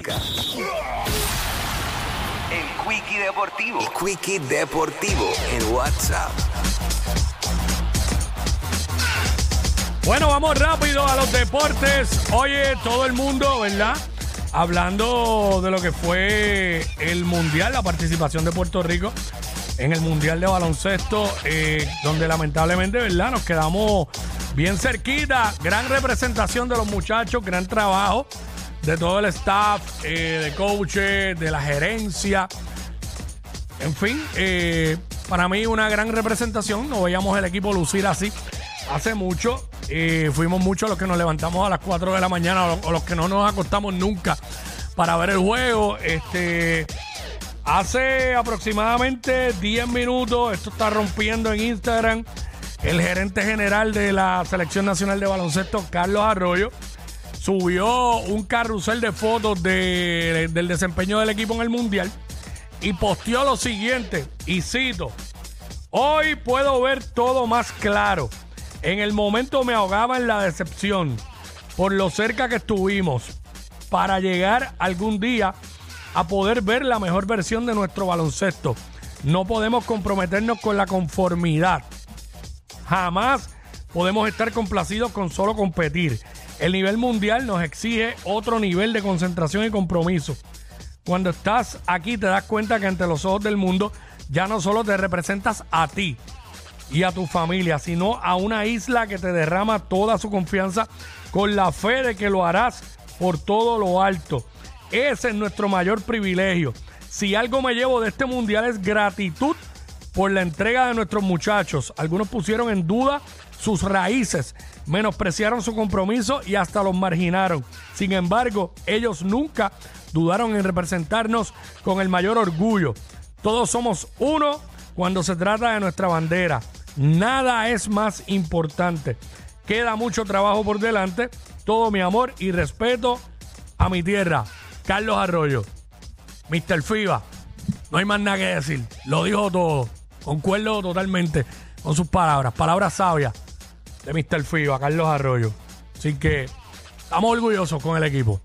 música. El Quickie Deportivo. El Quickie Deportivo en WhatsApp. Bueno, vamos rápido a los deportes. Oye, todo el mundo, ¿verdad? Hablando de lo que fue el Mundial, la participación de Puerto Rico en el Mundial de Baloncesto, eh, donde lamentablemente, ¿verdad? Nos quedamos bien cerquita. Gran representación de los muchachos, gran trabajo de todo el staff, eh, de coaches, de la gerencia. En fin, eh, para mí una gran representación. No veíamos el equipo lucir así hace mucho. Eh, fuimos muchos los que nos levantamos a las 4 de la mañana o, o los que no nos acostamos nunca para ver el juego. Este, hace aproximadamente 10 minutos, esto está rompiendo en Instagram, el gerente general de la Selección Nacional de Baloncesto, Carlos Arroyo, subió un carrusel de fotos de- del desempeño del equipo en el Mundial y posteó lo siguiente, y cito, Hoy puedo ver todo más claro. En el momento me ahogaba en la decepción por lo cerca que estuvimos para llegar algún día a poder ver la mejor versión de nuestro baloncesto. No podemos comprometernos con la conformidad. Jamás podemos estar complacidos con solo competir. El nivel mundial nos exige otro nivel de concentración y compromiso. Cuando estás aquí te das cuenta que ante los ojos del mundo ya no solo te representas a ti y a tu familia, sino a una isla que te derrama toda su confianza con la fe de que lo harás por todo lo alto. Ese es nuestro mayor privilegio. Si algo me llevo de este mundial es gratitud por la entrega de nuestros muchachos. Algunos pusieron en duda sus raíces, menospreciaron su compromiso y hasta los marginaron. Sin embargo, ellos nunca dudaron en representarnos con el mayor orgullo. Todos somos uno cuando se trata de nuestra bandera. Nada es más importante. Queda mucho trabajo por delante. Todo mi amor y respeto a mi tierra. Carlos Arroyo, Mr. FIBA. No hay más nada que decir. Lo dijo todo. Concuerdo totalmente con sus palabras. Palabras sabias de Mr. FIBA, Carlos Arroyo. Así que estamos orgullosos con el equipo.